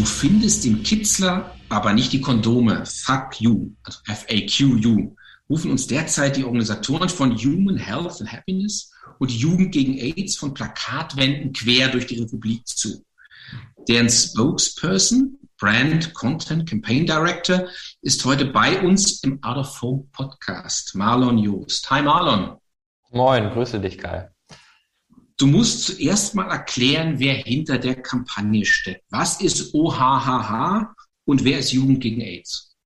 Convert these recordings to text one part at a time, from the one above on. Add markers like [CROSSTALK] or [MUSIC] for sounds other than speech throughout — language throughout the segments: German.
Du findest den Kitzler, aber nicht die Kondome. Fuck you, also F-A-Q-U, rufen uns derzeit die Organisatoren von Human Health and Happiness und Jugend gegen AIDS von Plakatwänden quer durch die Republik zu. Deren Spokesperson, Brand Content Campaign Director, ist heute bei uns im Out of Home Podcast, Marlon Joost. Hi Marlon. Moin, grüße dich, Kai. Du musst zuerst mal erklären, wer hinter der Kampagne steckt. Was ist OHHH und wer ist Jugend gegen AIDS?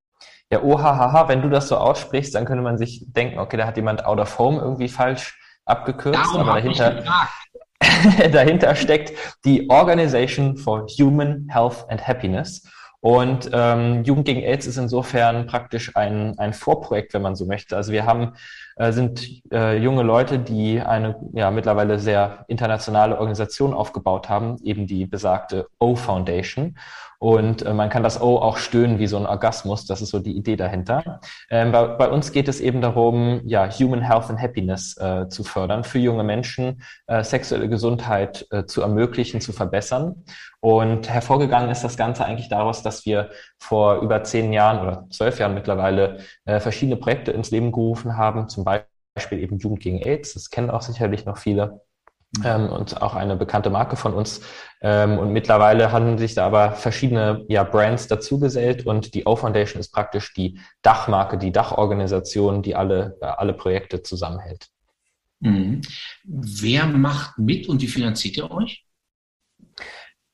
Ja, OHHH, wenn du das so aussprichst, dann könnte man sich denken, okay, da hat jemand Out of Home irgendwie falsch abgekürzt, Darum aber dahinter, [LAUGHS] dahinter steckt die Organization for Human Health and Happiness. Und ähm, Jugend gegen AIDS ist insofern praktisch ein, ein Vorprojekt, wenn man so möchte. Also wir haben äh, sind äh, junge Leute, die eine ja mittlerweile sehr internationale Organisation aufgebaut haben, eben die besagte O Foundation. Und äh, man kann das O auch stöhnen wie so ein Orgasmus. Das ist so die Idee dahinter. Ähm, bei, bei, uns geht es eben darum, ja, Human Health and Happiness äh, zu fördern, für junge Menschen äh, sexuelle Gesundheit äh, zu ermöglichen, zu verbessern. Und hervorgegangen ist das Ganze eigentlich daraus, dass wir vor über zehn Jahren oder zwölf Jahren mittlerweile äh, verschiedene Projekte ins Leben gerufen haben, zum Beispiel eben Jugend gegen AIDS. Das kennen auch sicherlich noch viele ähm, und auch eine bekannte Marke von uns. Ähm, und mittlerweile haben sich da aber verschiedene ja, Brands dazugesellt und die O-Foundation ist praktisch die Dachmarke, die Dachorganisation, die alle, äh, alle Projekte zusammenhält. Mhm. Wer macht mit und wie finanziert ihr euch?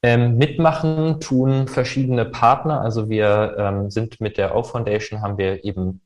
Ähm, mitmachen tun verschiedene Partner. Also wir ähm, sind mit der O-Foundation, haben wir eben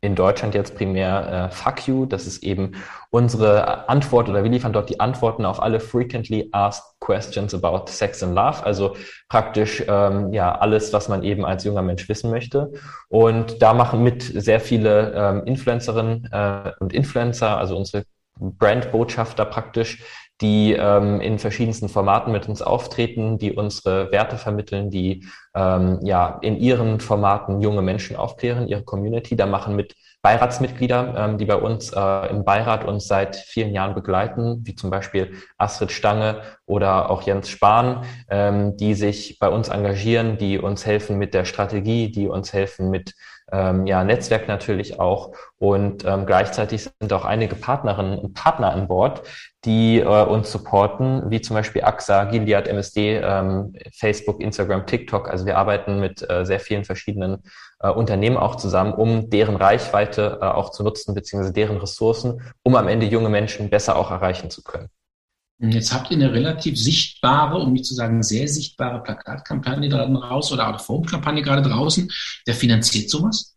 in Deutschland jetzt primär äh, Fuck You. Das ist eben unsere Antwort oder wir liefern dort die Antworten auf alle frequently asked questions about sex and love. Also praktisch ähm, ja alles, was man eben als junger Mensch wissen möchte. Und da machen mit sehr viele ähm, Influencerinnen äh, und Influencer, also unsere Brandbotschafter praktisch, die ähm, in verschiedensten Formaten mit uns auftreten, die unsere Werte vermitteln, die ähm, ja in ihren Formaten junge Menschen aufklären, ihre Community. Da machen mit Beiratsmitglieder, ähm, die bei uns äh, im Beirat uns seit vielen Jahren begleiten, wie zum Beispiel Astrid Stange oder auch Jens Spahn, ähm, die sich bei uns engagieren, die uns helfen mit der Strategie, die uns helfen mit ähm, ja, Netzwerk natürlich auch. Und ähm, gleichzeitig sind auch einige Partnerinnen und Partner an Bord, die äh, uns supporten, wie zum Beispiel AXA, Gilead, MSD, ähm, Facebook, Instagram, TikTok. Also wir arbeiten mit äh, sehr vielen verschiedenen äh, Unternehmen auch zusammen, um deren Reichweite äh, auch zu nutzen, beziehungsweise deren Ressourcen, um am Ende junge Menschen besser auch erreichen zu können. Jetzt habt ihr eine relativ sichtbare, um nicht zu sagen sehr sichtbare Plakatkampagne da raus oder Out-of-Home-Kampagne gerade draußen. Wer finanziert sowas?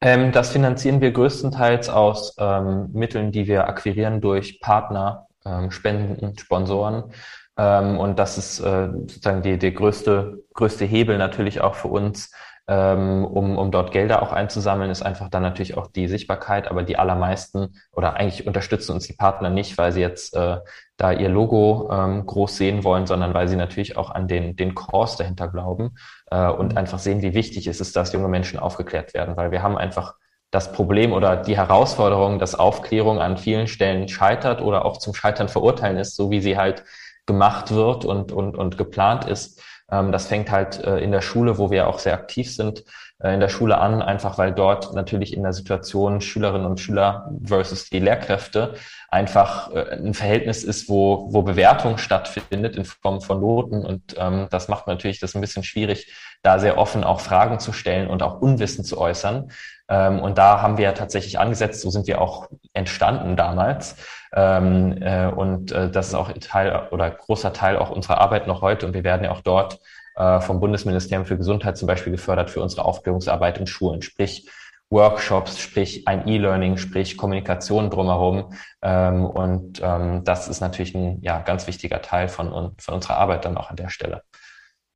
Ähm, das finanzieren wir größtenteils aus ähm, Mitteln, die wir akquirieren durch Partner, ähm, Spenden, Sponsoren. Ähm, und das ist äh, sozusagen die, der größte, größte Hebel natürlich auch für uns, ähm, um, um dort Gelder auch einzusammeln, ist einfach dann natürlich auch die Sichtbarkeit. Aber die allermeisten oder eigentlich unterstützen uns die Partner nicht, weil sie jetzt äh, da ihr Logo ähm, groß sehen wollen, sondern weil sie natürlich auch an den, den Cause dahinter glauben äh, und mhm. einfach sehen, wie wichtig es ist, dass junge Menschen aufgeklärt werden. Weil wir haben einfach das Problem oder die Herausforderung, dass Aufklärung an vielen Stellen scheitert oder auch zum Scheitern verurteilen ist, so wie sie halt gemacht wird und, und, und geplant ist. Ähm, das fängt halt äh, in der Schule, wo wir auch sehr aktiv sind, äh, in der Schule an, einfach weil dort natürlich in der Situation Schülerinnen und Schüler versus die Lehrkräfte einfach äh, ein Verhältnis ist, wo, wo Bewertung stattfindet in Form von Noten. Und ähm, das macht natürlich das ein bisschen schwierig, da sehr offen auch Fragen zu stellen und auch Unwissen zu äußern. Ähm, und da haben wir tatsächlich angesetzt, so sind wir auch entstanden damals. Ähm, äh, und äh, das ist auch Teil oder großer Teil auch unserer Arbeit noch heute. Und wir werden ja auch dort äh, vom Bundesministerium für Gesundheit zum Beispiel gefördert für unsere Aufklärungsarbeit in Schulen, sprich Workshops, sprich ein E-Learning, sprich Kommunikation drumherum. Ähm, und das ist natürlich ein ja, ganz wichtiger Teil von, von unserer Arbeit dann auch an der Stelle.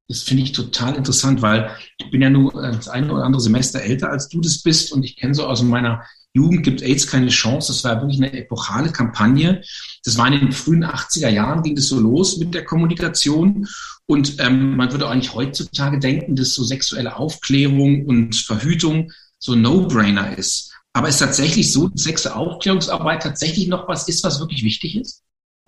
Das finde ich total interessant, weil ich bin ja nur das eine oder andere Semester älter als du das bist und ich kenne so aus meiner Jugend gibt AIDS keine Chance. Das war wirklich eine epochale Kampagne. Das war in den frühen 80er Jahren, ging das so los mit der Kommunikation. Und ähm, man würde eigentlich heutzutage denken, dass so sexuelle Aufklärung und Verhütung so No-Brainer ist. Aber ist tatsächlich so, dass sexuelle Aufklärungsarbeit tatsächlich noch was ist, was wirklich wichtig ist?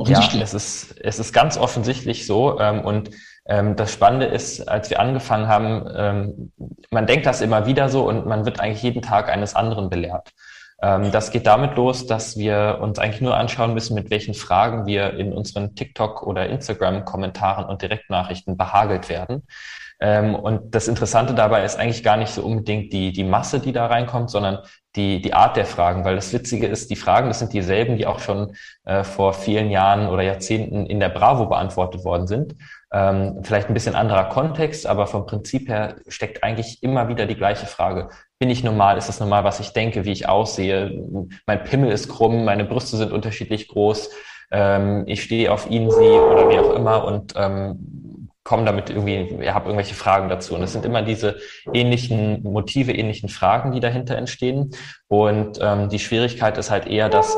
Ja, es ist, es ist ganz offensichtlich so. Ähm, und das Spannende ist, als wir angefangen haben, ähm, man denkt das immer wieder so und man wird eigentlich jeden Tag eines anderen belehrt. Ähm, das geht damit los, dass wir uns eigentlich nur anschauen müssen, mit welchen Fragen wir in unseren TikTok- oder Instagram-Kommentaren und Direktnachrichten behagelt werden. Ähm, und das Interessante dabei ist eigentlich gar nicht so unbedingt die, die Masse, die da reinkommt, sondern die, die Art der Fragen. Weil das Witzige ist, die Fragen, das sind dieselben, die auch schon äh, vor vielen Jahren oder Jahrzehnten in der Bravo beantwortet worden sind. Ähm, vielleicht ein bisschen anderer Kontext, aber vom Prinzip her steckt eigentlich immer wieder die gleiche Frage. Bin ich normal? Ist das normal, was ich denke, wie ich aussehe? Mein Pimmel ist krumm, meine Brüste sind unterschiedlich groß, ähm, ich stehe auf ihn, sie oder wie auch immer und ähm, komme damit irgendwie, habt irgendwelche Fragen dazu. Und es sind immer diese ähnlichen Motive, ähnlichen Fragen, die dahinter entstehen. Und ähm, die Schwierigkeit ist halt eher, dass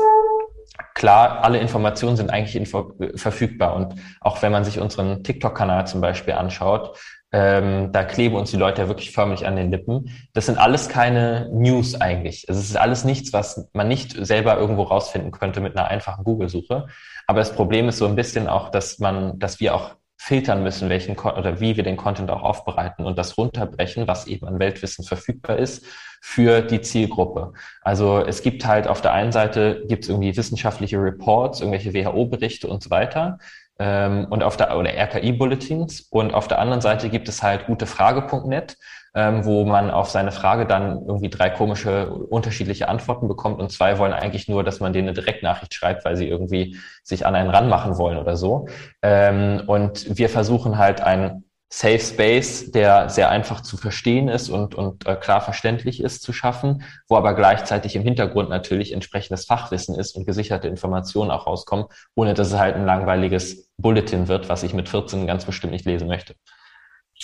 klar, alle Informationen sind eigentlich info verfügbar. Und auch wenn man sich unseren TikTok-Kanal zum Beispiel anschaut, ähm, da kleben uns die Leute ja wirklich förmlich an den Lippen. Das sind alles keine News eigentlich. Es ist alles nichts, was man nicht selber irgendwo rausfinden könnte mit einer einfachen Google-Suche. Aber das Problem ist so ein bisschen auch, dass man, dass wir auch filtern müssen, welchen oder wie wir den Content auch aufbereiten und das runterbrechen, was eben an Weltwissen verfügbar ist für die Zielgruppe. Also es gibt halt auf der einen Seite gibt es irgendwie wissenschaftliche Reports, irgendwelche WHO-Berichte und so weiter ähm, und auf der oder RKI-Bulletins und auf der anderen Seite gibt es halt gutefrage.net, ähm, wo man auf seine Frage dann irgendwie drei komische unterschiedliche Antworten bekommt und zwei wollen eigentlich nur, dass man denen eine Direktnachricht schreibt, weil sie irgendwie sich an einen ranmachen wollen oder so. Ähm, und wir versuchen halt ein Safe Space, der sehr einfach zu verstehen ist und, und äh, klar verständlich ist, zu schaffen, wo aber gleichzeitig im Hintergrund natürlich entsprechendes Fachwissen ist und gesicherte Informationen auch rauskommen, ohne dass es halt ein langweiliges Bulletin wird, was ich mit 14 ganz bestimmt nicht lesen möchte.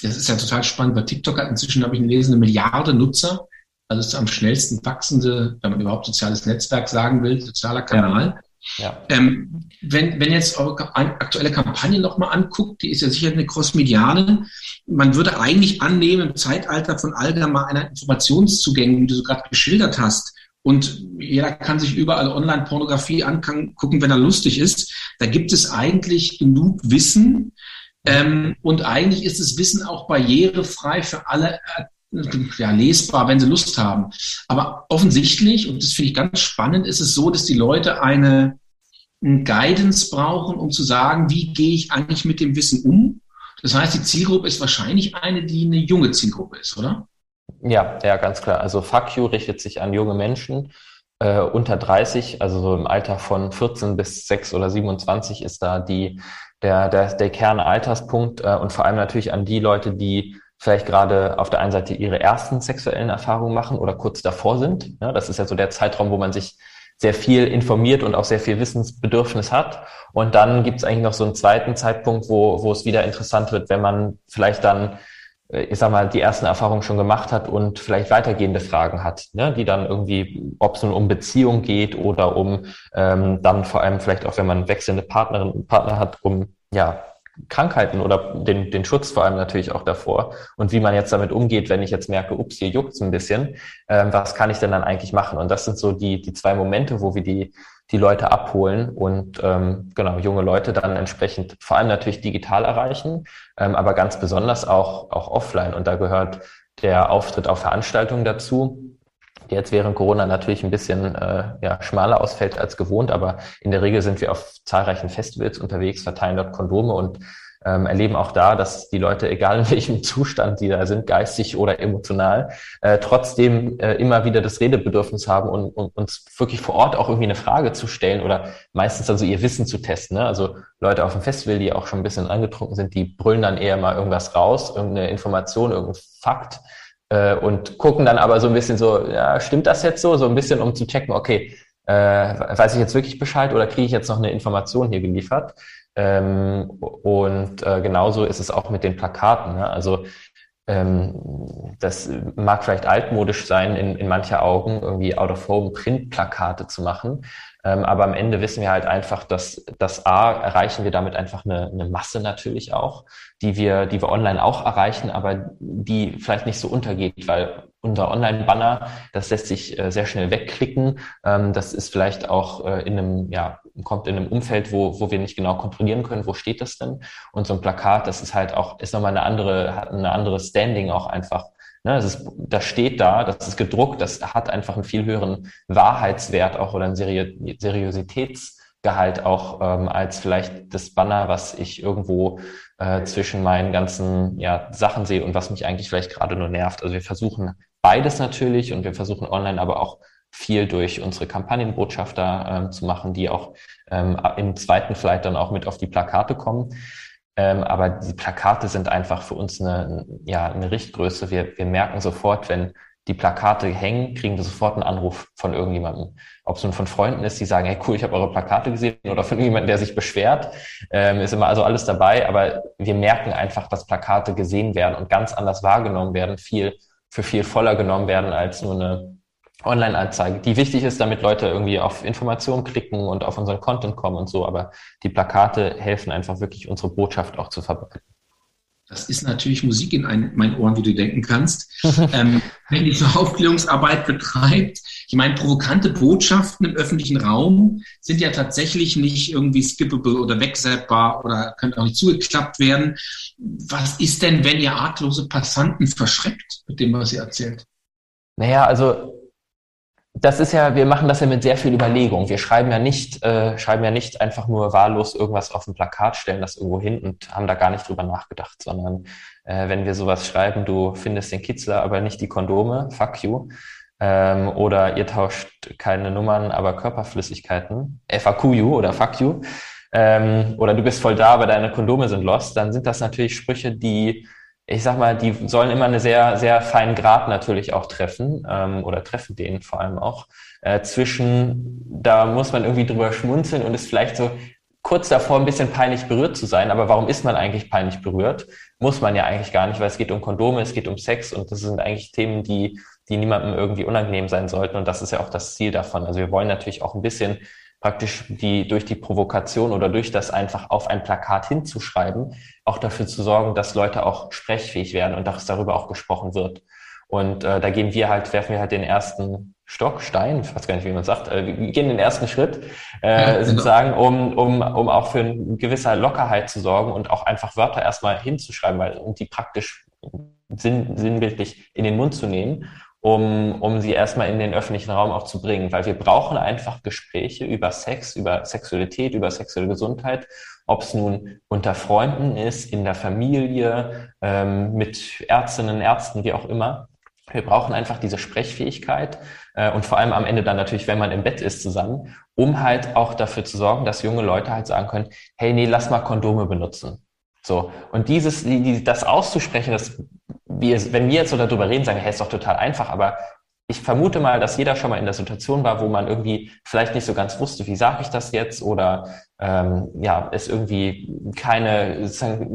Das ist ja total spannend. Bei TikTok hat inzwischen, habe ich gelesen, eine Milliarde Nutzer. Also ist am schnellsten wachsende, wenn man überhaupt soziales Netzwerk sagen will, sozialer Kanal. Ja. Ja. Ähm, wenn, wenn jetzt eure aktuelle Kampagne nochmal anguckt, die ist ja sicher eine crossmediale. Man würde eigentlich annehmen, im Zeitalter von allgemeiner Informationszugängen, wie du so gerade geschildert hast, und jeder kann sich überall Online-Pornografie angucken, wenn er lustig ist. Da gibt es eigentlich genug Wissen. Ähm, und eigentlich ist das Wissen auch barrierefrei für alle äh, ja, lesbar, wenn sie Lust haben. Aber offensichtlich, und das finde ich ganz spannend, ist es so, dass die Leute eine, eine Guidance brauchen, um zu sagen, wie gehe ich eigentlich mit dem Wissen um. Das heißt, die Zielgruppe ist wahrscheinlich eine, die eine junge Zielgruppe ist, oder? Ja, ja, ganz klar. Also Fuck You richtet sich an junge Menschen äh, unter 30, also so im Alter von 14 bis 6 oder 27 ist da die, der, der, der Kernalterspunkt äh, und vor allem natürlich an die Leute, die vielleicht gerade auf der einen Seite ihre ersten sexuellen Erfahrungen machen oder kurz davor sind. Ja, das ist ja so der Zeitraum, wo man sich sehr viel informiert und auch sehr viel Wissensbedürfnis hat. Und dann gibt es eigentlich noch so einen zweiten Zeitpunkt, wo, wo es wieder interessant wird, wenn man vielleicht dann, ich sag mal, die ersten Erfahrungen schon gemacht hat und vielleicht weitergehende Fragen hat, ne, die dann irgendwie, ob es nun um Beziehung geht oder um ähm, dann vor allem vielleicht auch, wenn man wechselnde Partnerin und Partner hat, um ja Krankheiten oder den, den Schutz vor allem natürlich auch davor und wie man jetzt damit umgeht, wenn ich jetzt merke, ups, hier juckt's ein bisschen, ähm, was kann ich denn dann eigentlich machen? Und das sind so die, die zwei Momente, wo wir die, die Leute abholen und ähm, genau junge Leute dann entsprechend vor allem natürlich digital erreichen, ähm, aber ganz besonders auch, auch offline. Und da gehört der Auftritt auf Veranstaltungen dazu, die jetzt während Corona natürlich ein bisschen äh, ja, schmaler ausfällt als gewohnt, aber in der Regel sind wir auf zahlreichen Festivals unterwegs, verteilen dort Kondome und ähm, erleben auch da, dass die Leute, egal in welchem [LAUGHS] Zustand die da sind, geistig oder emotional, äh, trotzdem äh, immer wieder das Redebedürfnis haben und, und uns wirklich vor Ort auch irgendwie eine Frage zu stellen oder meistens also ihr Wissen zu testen. Ne? Also Leute auf dem Festival, die auch schon ein bisschen angetrunken sind, die brüllen dann eher mal irgendwas raus, irgendeine Information, irgendein Fakt äh, und gucken dann aber so ein bisschen so, ja, stimmt das jetzt so? So ein bisschen, um zu checken, okay, äh, weiß ich jetzt wirklich Bescheid oder kriege ich jetzt noch eine Information hier geliefert? Ähm, und äh, genauso ist es auch mit den Plakaten. Ne? Also ähm, das mag vielleicht altmodisch sein, in, in mancher Augen irgendwie Out-of-Home-Print-Plakate zu machen. Ähm, aber am Ende wissen wir halt einfach, dass das A erreichen wir damit einfach eine, eine Masse natürlich auch, die wir, die wir online auch erreichen, aber die vielleicht nicht so untergeht, weil unser Online-Banner, das lässt sich äh, sehr schnell wegklicken. Ähm, das ist vielleicht auch äh, in einem ja, kommt in einem Umfeld, wo, wo wir nicht genau kontrollieren können, wo steht das denn? Und so ein Plakat, das ist halt auch, ist nochmal eine andere, hat eine andere Standing auch einfach. Ne, das, ist, das steht da, das ist gedruckt, das hat einfach einen viel höheren Wahrheitswert auch oder einen Seri Seriositätsgehalt auch ähm, als vielleicht das Banner, was ich irgendwo äh, zwischen meinen ganzen ja, Sachen sehe und was mich eigentlich vielleicht gerade nur nervt. Also wir versuchen beides natürlich und wir versuchen online aber auch viel durch unsere Kampagnenbotschafter ähm, zu machen, die auch ähm, im zweiten vielleicht dann auch mit auf die Plakate kommen. Ähm, aber die Plakate sind einfach für uns eine, ja, eine Richtgröße. Wir, wir merken sofort, wenn die Plakate hängen, kriegen wir sofort einen Anruf von irgendjemandem. Ob es nun von Freunden ist, die sagen, hey cool, ich habe eure Plakate gesehen, oder von irgendjemandem, der sich beschwert, ähm, ist immer also alles dabei. Aber wir merken einfach, dass Plakate gesehen werden und ganz anders wahrgenommen werden, viel für viel voller genommen werden als nur eine Online-Anzeige, die wichtig ist, damit Leute irgendwie auf Informationen klicken und auf unseren Content kommen und so. Aber die Plakate helfen einfach wirklich, unsere Botschaft auch zu verbreiten. Das ist natürlich Musik in ein, meinen Ohren, wie du denken kannst. [LAUGHS] ähm, wenn die so Aufklärungsarbeit betreibt, ich meine, provokante Botschaften im öffentlichen Raum sind ja tatsächlich nicht irgendwie skippable oder wegsetzbar oder können auch nicht zugeklappt werden. Was ist denn, wenn ihr arglose Passanten verschreckt mit dem, was ihr erzählt? Naja, also das ist ja, wir machen das ja mit sehr viel Überlegung. Wir schreiben ja nicht, äh, schreiben ja nicht einfach nur wahllos irgendwas auf ein Plakat, stellen das irgendwo hin und haben da gar nicht drüber nachgedacht, sondern äh, wenn wir sowas schreiben, du findest den Kitzler, aber nicht die Kondome, fuck you, ähm, oder ihr tauscht keine Nummern, aber Körperflüssigkeiten, FAQ oder fuck you, ähm, oder du bist voll da, aber deine Kondome sind lost, dann sind das natürlich Sprüche, die ich sag mal, die sollen immer eine sehr, sehr feinen Grad natürlich auch treffen ähm, oder treffen den vor allem auch äh, zwischen, da muss man irgendwie drüber schmunzeln und ist vielleicht so kurz davor ein bisschen peinlich berührt zu sein. Aber warum ist man eigentlich peinlich berührt? Muss man ja eigentlich gar nicht, weil es geht um Kondome, es geht um Sex und das sind eigentlich Themen, die, die niemandem irgendwie unangenehm sein sollten. Und das ist ja auch das Ziel davon. Also wir wollen natürlich auch ein bisschen praktisch die durch die Provokation oder durch das einfach auf ein Plakat hinzuschreiben, auch dafür zu sorgen, dass Leute auch sprechfähig werden und dass darüber auch gesprochen wird. Und äh, da gehen wir halt, werfen wir halt den ersten Stock, Stein, ich weiß gar nicht, wie man sagt, äh, wir gehen den ersten Schritt, äh, ja, genau. sozusagen, um, um, um auch für eine gewisse Lockerheit zu sorgen und auch einfach Wörter erstmal hinzuschreiben, weil, um die praktisch sinn, sinnbildlich in den Mund zu nehmen um, um sie erstmal in den öffentlichen Raum auch zu bringen, weil wir brauchen einfach Gespräche über Sex, über Sexualität, über sexuelle Gesundheit, ob es nun unter Freunden ist, in der Familie, ähm, mit Ärztinnen, Ärzten, wie auch immer. Wir brauchen einfach diese Sprechfähigkeit äh, und vor allem am Ende dann natürlich, wenn man im Bett ist zusammen, um halt auch dafür zu sorgen, dass junge Leute halt sagen können, hey, nee, lass mal Kondome benutzen. So. Und dieses, die, das auszusprechen, das wir, wenn wir jetzt so darüber reden, sagen, hey, ist doch total einfach, aber ich vermute mal, dass jeder schon mal in der Situation war, wo man irgendwie vielleicht nicht so ganz wusste, wie sage ich das jetzt oder ähm, ja, es irgendwie keine,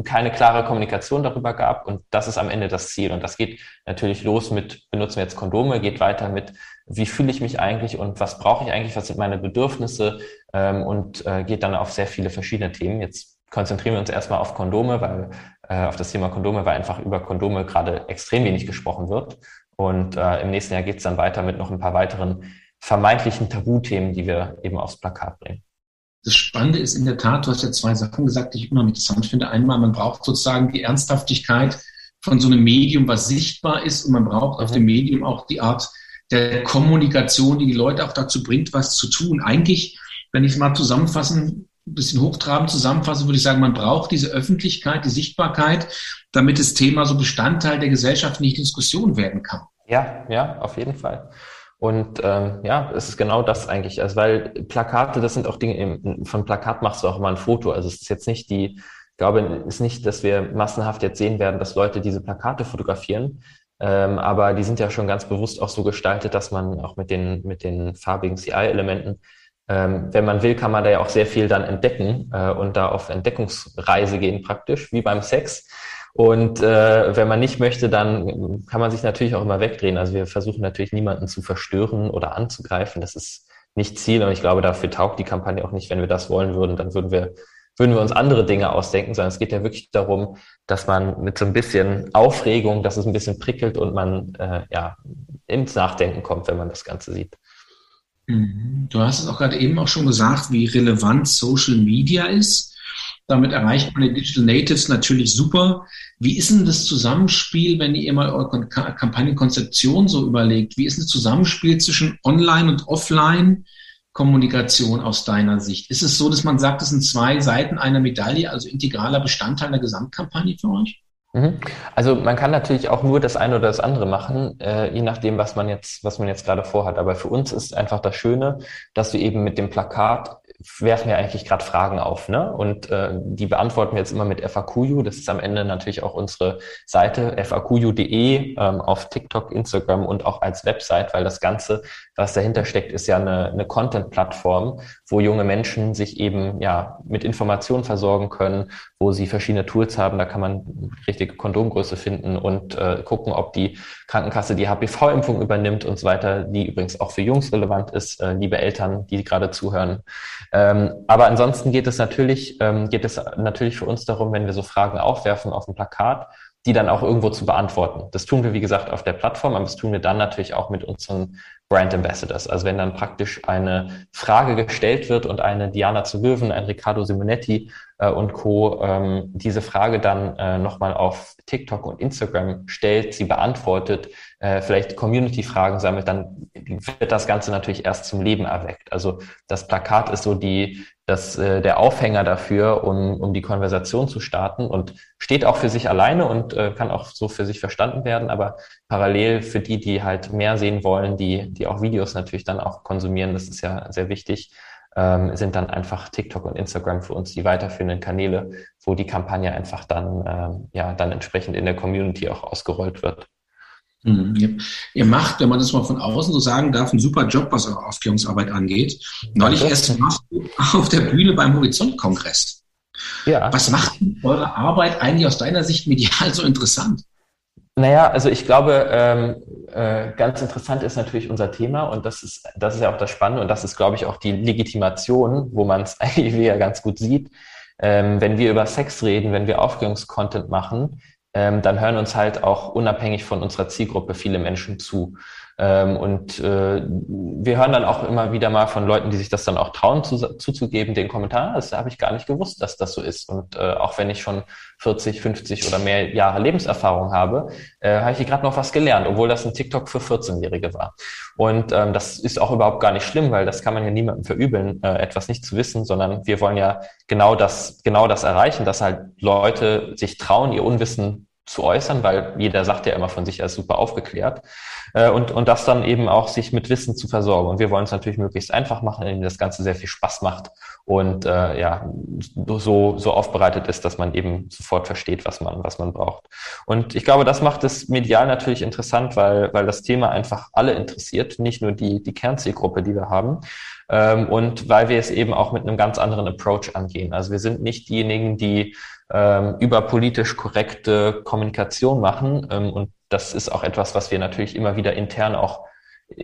keine klare Kommunikation darüber gab und das ist am Ende das Ziel. Und das geht natürlich los mit, benutzen wir jetzt Kondome, geht weiter mit, wie fühle ich mich eigentlich und was brauche ich eigentlich, was sind meine Bedürfnisse ähm, und äh, geht dann auf sehr viele verschiedene Themen. Jetzt konzentrieren wir uns erstmal auf Kondome, weil äh, auf das Thema Kondome, weil einfach über Kondome gerade extrem wenig gesprochen wird. Und äh, im nächsten Jahr geht es dann weiter mit noch ein paar weiteren vermeintlichen Tabuthemen, die wir eben aufs Plakat bringen. Das Spannende ist in der Tat, du hast ja zwei Sachen gesagt, die ich unheimlich interessant finde. Einmal, man braucht sozusagen die Ernsthaftigkeit von so einem Medium, was sichtbar ist, und man braucht mhm. auf dem Medium auch die Art der Kommunikation, die die Leute auch dazu bringt, was zu tun. Eigentlich, wenn ich es mal zusammenfassen ein bisschen hochtrabend zusammenfassen, würde ich sagen, man braucht diese Öffentlichkeit, die Sichtbarkeit, damit das Thema so Bestandteil der gesellschaftlichen Diskussion werden kann. Ja, ja, auf jeden Fall. Und ähm, ja, es ist genau das eigentlich. Also weil Plakate, das sind auch Dinge, von Plakat machst du auch immer ein Foto. Also es ist jetzt nicht die, ich glaube, es ist nicht, dass wir massenhaft jetzt sehen werden, dass Leute diese Plakate fotografieren. Ähm, aber die sind ja schon ganz bewusst auch so gestaltet, dass man auch mit den, mit den farbigen CI-Elementen ähm, wenn man will, kann man da ja auch sehr viel dann entdecken äh, und da auf Entdeckungsreise gehen praktisch, wie beim Sex. Und äh, wenn man nicht möchte, dann kann man sich natürlich auch immer wegdrehen. Also wir versuchen natürlich niemanden zu verstören oder anzugreifen. Das ist nicht Ziel und ich glaube, dafür taugt die Kampagne auch nicht. Wenn wir das wollen würden, dann würden wir würden wir uns andere Dinge ausdenken, sondern es geht ja wirklich darum, dass man mit so ein bisschen Aufregung, dass es ein bisschen prickelt und man äh, ja ins Nachdenken kommt, wenn man das Ganze sieht. Mhm. Du hast es auch gerade eben auch schon gesagt, wie relevant Social Media ist. Damit erreicht man die Digital Natives natürlich super. Wie ist denn das Zusammenspiel, wenn ihr mal eure Kampagnenkonzeption so überlegt? Wie ist das Zusammenspiel zwischen Online und Offline? Kommunikation aus deiner Sicht? Ist es so, dass man sagt, es sind zwei Seiten einer Medaille, also integraler Bestandteil der Gesamtkampagne für euch? Mhm. Also man kann natürlich auch nur das eine oder das andere machen, äh, je nachdem, was man jetzt, was man jetzt gerade vorhat. Aber für uns ist einfach das Schöne, dass wir eben mit dem Plakat werfen wir eigentlich gerade Fragen auf, ne? Und äh, die beantworten wir jetzt immer mit FAQU. Das ist am Ende natürlich auch unsere Seite faqu.de ähm, auf TikTok, Instagram und auch als Website, weil das Ganze, was dahinter steckt, ist ja eine, eine Content-Plattform, wo junge Menschen sich eben ja mit Informationen versorgen können, wo sie verschiedene Tools haben. Da kann man richtige Kondomgröße finden und äh, gucken, ob die Krankenkasse die HPV-Impfung übernimmt und so weiter, die übrigens auch für Jungs relevant ist, äh, liebe Eltern, die gerade zuhören. Ähm, aber ansonsten geht es natürlich, ähm, geht es natürlich für uns darum, wenn wir so Fragen aufwerfen auf dem Plakat, die dann auch irgendwo zu beantworten. Das tun wir, wie gesagt, auf der Plattform, aber das tun wir dann natürlich auch mit unseren Brand Ambassadors. Also wenn dann praktisch eine Frage gestellt wird und eine Diana zu Löwen, ein Riccardo Simonetti äh, und Co. Ähm, diese Frage dann äh, nochmal auf TikTok und Instagram stellt, sie beantwortet, äh, vielleicht Community-Fragen sammelt, dann wird das Ganze natürlich erst zum Leben erweckt. Also das Plakat ist so die, das, äh, der Aufhänger dafür, um, um die Konversation zu starten und steht auch für sich alleine und äh, kann auch so für sich verstanden werden, aber parallel für die, die halt mehr sehen wollen, die, die auch Videos natürlich dann auch konsumieren, das ist ja sehr wichtig, ähm, sind dann einfach TikTok und Instagram für uns die weiterführenden Kanäle, wo die Kampagne einfach dann, ähm, ja, dann entsprechend in der Community auch ausgerollt wird. Mhm. Ihr macht, wenn man das mal von außen so sagen darf, einen super Job, was eure Aufklärungsarbeit angeht. Neulich erst auf der Bühne beim Horizontkongress. Ja. Was macht eure Arbeit eigentlich aus deiner Sicht medial so interessant? Naja, also ich glaube, ähm, äh, ganz interessant ist natürlich unser Thema und das ist, das ist ja auch das Spannende und das ist, glaube ich, auch die Legitimation, wo man es [LAUGHS] eigentlich wieder ganz gut sieht. Ähm, wenn wir über Sex reden, wenn wir Aufklärungskontent machen, dann hören uns halt auch unabhängig von unserer Zielgruppe viele Menschen zu. Ähm, und äh, wir hören dann auch immer wieder mal von Leuten, die sich das dann auch trauen zu, zuzugeben, den Kommentar, das habe ich gar nicht gewusst, dass das so ist. Und äh, auch wenn ich schon 40, 50 oder mehr Jahre Lebenserfahrung habe, äh, habe ich hier gerade noch was gelernt, obwohl das ein TikTok für 14-Jährige war. Und ähm, das ist auch überhaupt gar nicht schlimm, weil das kann man ja niemandem verübeln, äh, etwas nicht zu wissen, sondern wir wollen ja genau das, genau das erreichen, dass halt Leute sich trauen, ihr Unwissen zu äußern, weil jeder sagt ja immer von sich, er ist super aufgeklärt. Äh, und, und das dann eben auch sich mit Wissen zu versorgen. Und wir wollen es natürlich möglichst einfach machen, indem das Ganze sehr viel Spaß macht und äh, ja, so, so aufbereitet ist, dass man eben sofort versteht, was man, was man braucht. Und ich glaube, das macht es medial natürlich interessant, weil, weil das Thema einfach alle interessiert, nicht nur die, die Kernzielgruppe, die wir haben. Ähm, und weil wir es eben auch mit einem ganz anderen Approach angehen. Also wir sind nicht diejenigen, die ähm, über politisch korrekte Kommunikation machen. Ähm, und das ist auch etwas, was wir natürlich immer wieder intern auch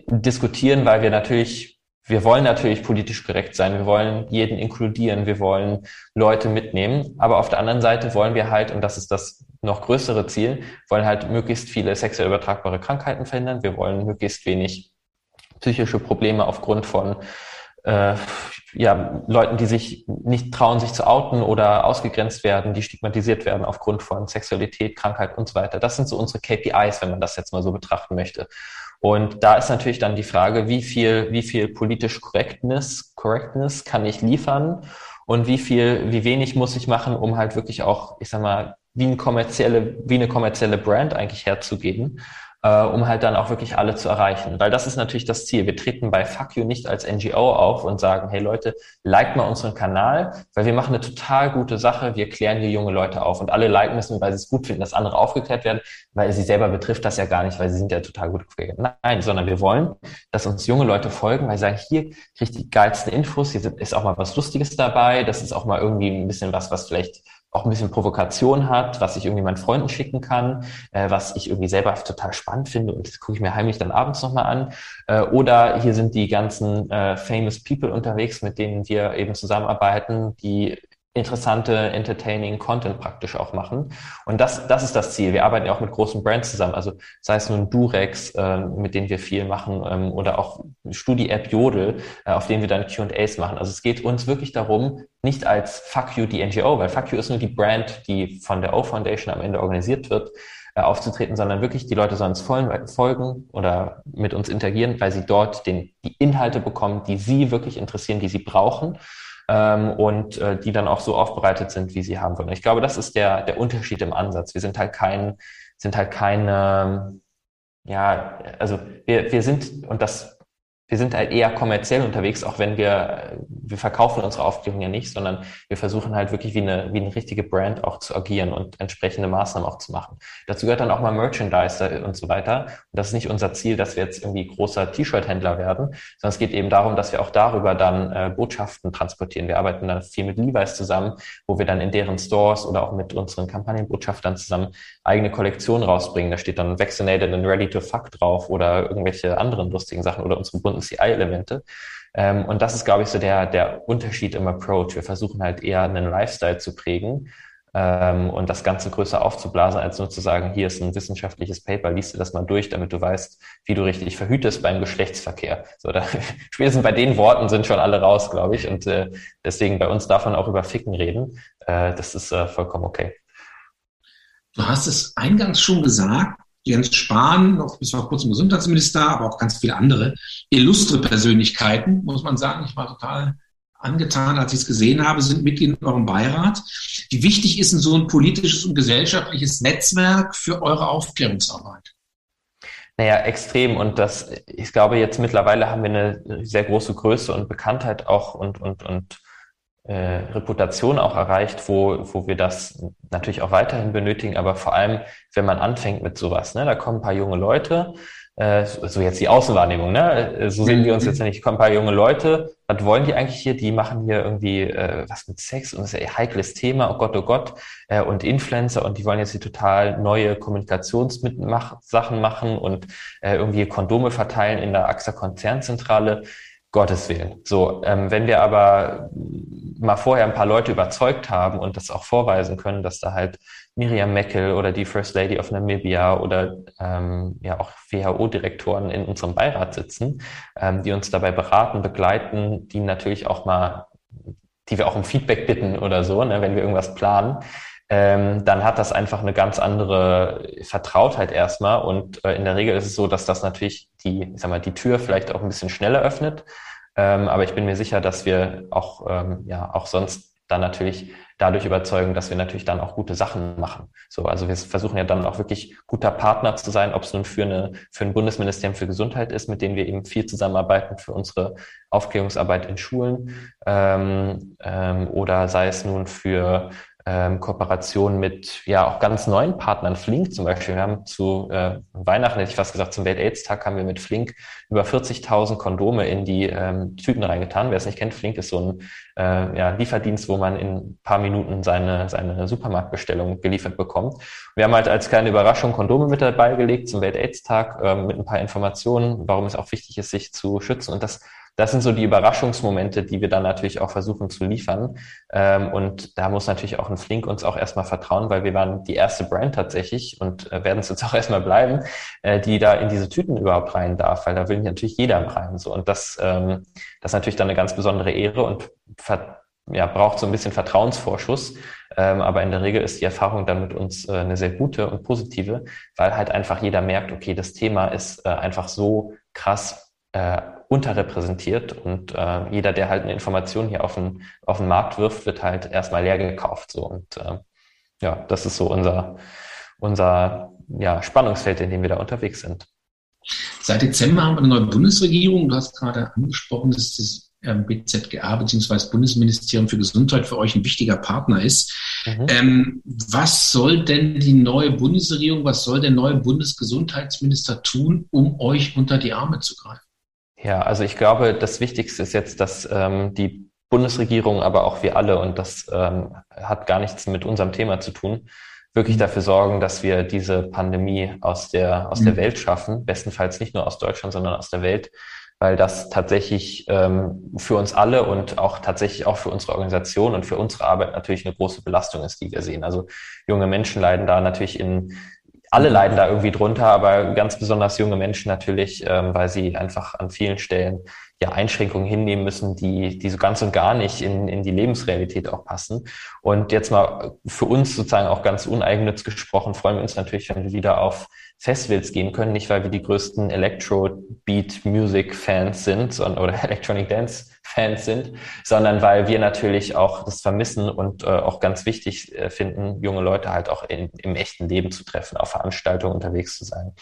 diskutieren, weil wir natürlich, wir wollen natürlich politisch korrekt sein, wir wollen jeden inkludieren, wir wollen Leute mitnehmen. Aber auf der anderen Seite wollen wir halt, und das ist das noch größere Ziel, wollen halt möglichst viele sexuell übertragbare Krankheiten verhindern. Wir wollen möglichst wenig psychische Probleme aufgrund von äh, ja, Leuten, die sich nicht trauen, sich zu outen oder ausgegrenzt werden, die stigmatisiert werden aufgrund von Sexualität, Krankheit und so weiter. Das sind so unsere KPIs, wenn man das jetzt mal so betrachten möchte. Und da ist natürlich dann die Frage, wie viel, wie viel politisch Correctness, Correctness kann ich liefern und wie viel, wie wenig muss ich machen, um halt wirklich auch, ich sag mal, wie eine kommerzielle, wie eine kommerzielle Brand eigentlich herzugeben äh, um halt dann auch wirklich alle zu erreichen. Weil das ist natürlich das Ziel. Wir treten bei Fuck You nicht als NGO auf und sagen, hey Leute, liked mal unseren Kanal, weil wir machen eine total gute Sache. Wir klären hier junge Leute auf und alle liken müssen, weil sie es gut finden, dass andere aufgeklärt werden, weil sie selber betrifft das ja gar nicht, weil sie sind ja total gut aufgeklärt. Nein, sondern wir wollen, dass uns junge Leute folgen, weil sie sagen, hier kriegt die geilsten Infos, hier ist auch mal was Lustiges dabei, das ist auch mal irgendwie ein bisschen was, was vielleicht auch ein bisschen Provokation hat, was ich irgendwie meinen Freunden schicken kann, äh, was ich irgendwie selber total spannend finde und das gucke ich mir heimlich dann abends nochmal an. Äh, oder hier sind die ganzen äh, famous people unterwegs, mit denen wir eben zusammenarbeiten, die interessante, entertaining Content praktisch auch machen. Und das, das ist das Ziel. Wir arbeiten ja auch mit großen Brands zusammen, also sei es nun Durex, äh, mit denen wir viel machen, ähm, oder auch Studi-App Jodel, äh, auf denen wir dann Q&As machen. Also es geht uns wirklich darum, nicht als Fuck You die NGO, weil Fuck You ist nur die Brand, die von der O Foundation am Ende organisiert wird, äh, aufzutreten, sondern wirklich die Leute sollen uns folgen oder mit uns interagieren, weil sie dort den, die Inhalte bekommen, die sie wirklich interessieren, die sie brauchen ähm, und äh, die dann auch so aufbereitet sind, wie sie haben wollen. Ich glaube, das ist der, der Unterschied im Ansatz. Wir sind halt kein, sind halt keine, ja, also wir, wir sind, und das wir sind halt eher kommerziell unterwegs, auch wenn wir, wir verkaufen unsere Aufklärung ja nicht, sondern wir versuchen halt wirklich wie eine, wie eine richtige Brand auch zu agieren und entsprechende Maßnahmen auch zu machen. Dazu gehört dann auch mal Merchandise und so weiter. Und das ist nicht unser Ziel, dass wir jetzt irgendwie großer T-Shirt-Händler werden, sondern es geht eben darum, dass wir auch darüber dann äh, Botschaften transportieren. Wir arbeiten dann viel mit Levi's zusammen, wo wir dann in deren Stores oder auch mit unseren Kampagnenbotschaftern zusammen eigene Kollektionen rausbringen. Da steht dann Vaccinated and Ready to Fuck drauf oder irgendwelche anderen lustigen Sachen oder unsere bunten CI-Elemente. Ähm, und das ist, glaube ich, so der, der Unterschied im Approach. Wir versuchen halt eher einen Lifestyle zu prägen ähm, und das Ganze größer aufzublasen, als nur zu sagen, hier ist ein wissenschaftliches Paper, liest du das mal durch, damit du weißt, wie du richtig verhütest beim Geschlechtsverkehr. So, da, [LAUGHS] spätestens bei den Worten sind schon alle raus, glaube ich. Und äh, deswegen bei uns man auch über Ficken reden. Äh, das ist äh, vollkommen okay. Du hast es eingangs schon gesagt, Jens Spahn, noch bis vor kurzem Gesundheitsminister, aber auch ganz viele andere illustre Persönlichkeiten, muss man sagen. Ich war total angetan, als ich es gesehen habe, sind Mitglied in eurem Beirat. Wie wichtig ist denn so ein politisches und gesellschaftliches Netzwerk für eure Aufklärungsarbeit? Naja, extrem. Und das, ich glaube, jetzt mittlerweile haben wir eine sehr große Größe und Bekanntheit auch und, und, und Reputation auch erreicht, wo, wo wir das natürlich auch weiterhin benötigen, aber vor allem, wenn man anfängt mit sowas, ne, da kommen ein paar junge Leute, äh, so jetzt die Außenwahrnehmung, ne? Äh, so sehen wir uns jetzt nicht, kommen ein paar junge Leute, was wollen die eigentlich hier? Die machen hier irgendwie äh, was mit Sex und das ist ein heikles Thema, oh Gott, oh Gott, äh, und Influencer und die wollen jetzt hier total neue Kommunikationssachen machen und äh, irgendwie Kondome verteilen in der AXA Konzernzentrale. Gottes Willen. So, ähm, wenn wir aber mal vorher ein paar Leute überzeugt haben und das auch vorweisen können, dass da halt Miriam Meckel oder die First Lady of Namibia oder ähm, ja auch WHO-Direktoren in unserem Beirat sitzen, ähm, die uns dabei beraten, begleiten, die natürlich auch mal, die wir auch um Feedback bitten oder so, ne, wenn wir irgendwas planen, ähm, dann hat das einfach eine ganz andere Vertrautheit erstmal. Und äh, in der Regel ist es so, dass das natürlich die, ich sag mal, die Tür vielleicht auch ein bisschen schneller öffnet. Ähm, aber ich bin mir sicher, dass wir auch, ähm, ja, auch sonst dann natürlich dadurch überzeugen, dass wir natürlich dann auch gute Sachen machen. So, also wir versuchen ja dann auch wirklich guter Partner zu sein, ob es nun für eine für ein Bundesministerium für Gesundheit ist, mit dem wir eben viel zusammenarbeiten für unsere Aufklärungsarbeit in Schulen, ähm, ähm, oder sei es nun für ähm, Kooperation mit ja auch ganz neuen Partnern. Flink zum Beispiel. Wir haben zu äh, Weihnachten, hätte ich fast gesagt, zum Welt-Aids-Tag haben wir mit Flink über 40.000 Kondome in die ähm, Tüten reingetan. Wer es nicht kennt, Flink ist so ein äh, ja, Lieferdienst, wo man in ein paar Minuten seine, seine Supermarktbestellung geliefert bekommt. Wir haben halt als kleine Überraschung Kondome mit dabei gelegt zum Welt-Aids-Tag äh, mit ein paar Informationen, warum es auch wichtig ist, sich zu schützen. Und das das sind so die Überraschungsmomente, die wir dann natürlich auch versuchen zu liefern. Ähm, und da muss natürlich auch ein Flink uns auch erstmal vertrauen, weil wir waren die erste Brand tatsächlich und äh, werden es jetzt auch [LAUGHS] erstmal bleiben, äh, die da in diese Tüten überhaupt rein darf, weil da will natürlich jeder rein. So. Und das, ähm, das ist natürlich dann eine ganz besondere Ehre und ja, braucht so ein bisschen Vertrauensvorschuss. Ähm, aber in der Regel ist die Erfahrung dann mit uns äh, eine sehr gute und positive, weil halt einfach jeder merkt, okay, das Thema ist einfach so krass äh, unterrepräsentiert und äh, jeder, der halt eine Information hier auf den, auf den Markt wirft, wird halt erstmal leer gekauft. So. Und äh, ja, das ist so unser, unser ja, Spannungsfeld, in dem wir da unterwegs sind. Seit Dezember haben wir eine neue Bundesregierung. Du hast gerade angesprochen, dass das ähm, BZGA bzw. Bundesministerium für Gesundheit für euch ein wichtiger Partner ist. Mhm. Ähm, was soll denn die neue Bundesregierung, was soll der neue Bundesgesundheitsminister tun, um euch unter die Arme zu greifen? Ja, also ich glaube, das Wichtigste ist jetzt, dass ähm, die Bundesregierung, aber auch wir alle, und das ähm, hat gar nichts mit unserem Thema zu tun, wirklich mhm. dafür sorgen, dass wir diese Pandemie aus der, aus mhm. der Welt schaffen, bestenfalls nicht nur aus Deutschland, sondern aus der Welt, weil das tatsächlich ähm, für uns alle und auch tatsächlich auch für unsere Organisation und für unsere Arbeit natürlich eine große Belastung ist, die wir sehen. Also junge Menschen leiden da natürlich in, alle leiden da irgendwie drunter, aber ganz besonders junge Menschen natürlich, ähm, weil sie einfach an vielen Stellen ja Einschränkungen hinnehmen müssen, die, die so ganz und gar nicht in, in die Lebensrealität auch passen. Und jetzt mal für uns sozusagen auch ganz uneigennütz gesprochen, freuen wir uns natürlich, wenn wir wieder auf Festivals gehen können, nicht weil wir die größten Electro-Beat-Music-Fans sind sondern, oder [LAUGHS] Electronic Dance-Fans sind, sondern weil wir natürlich auch das vermissen und äh, auch ganz wichtig äh, finden, junge Leute halt auch in, im echten Leben zu treffen, auf Veranstaltungen unterwegs zu sein.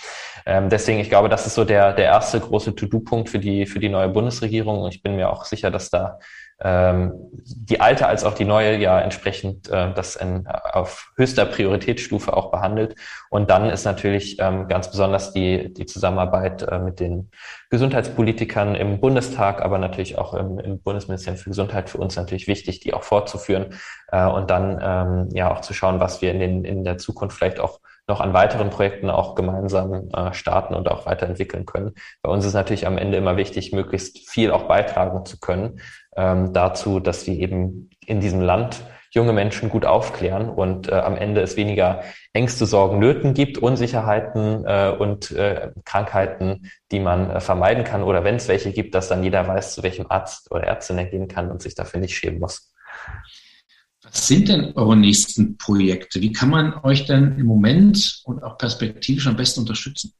Ähm, deswegen, ich glaube, das ist so der, der erste große To-Do-Punkt für die, für die neue Bundesregierung und ich bin mir auch sicher, dass da ähm, die alte als auch die neue ja entsprechend äh, das in, auf höchster Prioritätsstufe auch behandelt. Und dann ist natürlich ähm, ganz besonders die, die Zusammenarbeit äh, mit den Gesundheitspolitikern im Bundestag, aber natürlich auch im, im Bundesministerium für Gesundheit für uns natürlich wichtig, die auch fortzuführen äh, und dann ähm, ja auch zu schauen, was wir in, den, in der Zukunft vielleicht auch noch an weiteren Projekten auch gemeinsam äh, starten und auch weiterentwickeln können. Bei uns ist natürlich am Ende immer wichtig, möglichst viel auch beitragen zu können ähm, dazu, dass wir eben in diesem Land junge Menschen gut aufklären und äh, am Ende es weniger Ängste, Sorgen, Nöten gibt, Unsicherheiten äh, und äh, Krankheiten, die man äh, vermeiden kann oder wenn es welche gibt, dass dann jeder weiß, zu welchem Arzt oder Ärztin er gehen kann und sich dafür nicht schämen muss. Was sind denn eure nächsten Projekte? Wie kann man euch denn im Moment und auch perspektivisch am besten unterstützen?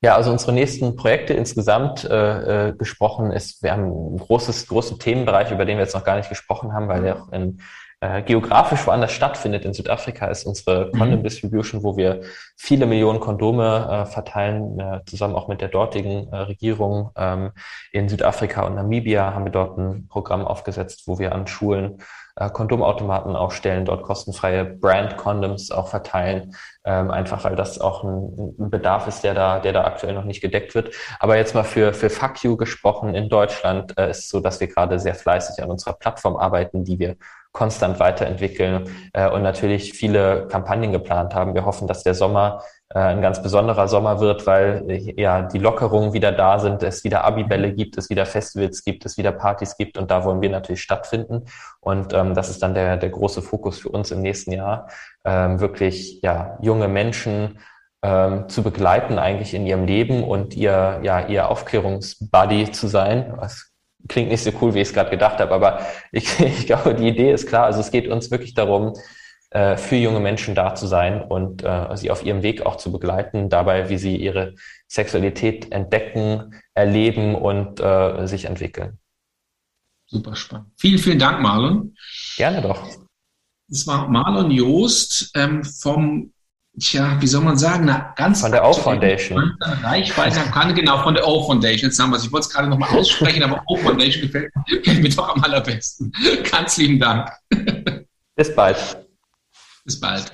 Ja, also unsere nächsten Projekte insgesamt äh, äh, gesprochen ist, wir haben einen großes, großen Themenbereich, über den wir jetzt noch gar nicht gesprochen haben, weil der auch in, äh, geografisch woanders stattfindet. In Südafrika ist unsere mhm. Condom Distribution, wo wir viele Millionen Kondome äh, verteilen, äh, zusammen auch mit der dortigen äh, Regierung. Ähm, in Südafrika und Namibia haben wir dort ein Programm aufgesetzt, wo wir an Schulen äh, Kondomautomaten aufstellen, dort kostenfreie Brand-Condoms auch verteilen, ähm, einfach weil das auch ein, ein, Bedarf ist, der da, der da aktuell noch nicht gedeckt wird. Aber jetzt mal für, für Fuck You gesprochen, in Deutschland äh, ist so, dass wir gerade sehr fleißig an unserer Plattform arbeiten, die wir konstant weiterentwickeln äh, und natürlich viele Kampagnen geplant haben. Wir hoffen, dass der Sommer äh, ein ganz besonderer Sommer wird, weil äh, ja die Lockerungen wieder da sind, es wieder Abibälle gibt, es wieder Festivals gibt, es wieder Partys gibt und da wollen wir natürlich stattfinden. Und ähm, das ist dann der, der große Fokus für uns im nächsten Jahr, ähm, wirklich ja junge Menschen ähm, zu begleiten eigentlich in ihrem Leben und ihr ja ihr Aufklärungsbuddy zu sein. Was klingt nicht so cool, wie ich es gerade gedacht habe, aber ich, [LAUGHS] ich glaube, die Idee ist klar. Also es geht uns wirklich darum, äh, für junge Menschen da zu sein und äh, sie auf ihrem Weg auch zu begleiten, dabei, wie sie ihre Sexualität entdecken, erleben und äh, sich entwickeln. Super spannend. Vielen, vielen Dank, Marlon. Gerne doch. Das war Marlon Joost ähm, vom, tja, wie soll man sagen, na, ganz von der O Foundation. Reichweite kann genau von der O Foundation. Jetzt haben wir. Ich wollte es gerade nochmal aussprechen, aber O Foundation gefällt, gefällt mir doch am allerbesten. Ganz lieben Dank. Bis bald. Bis bald.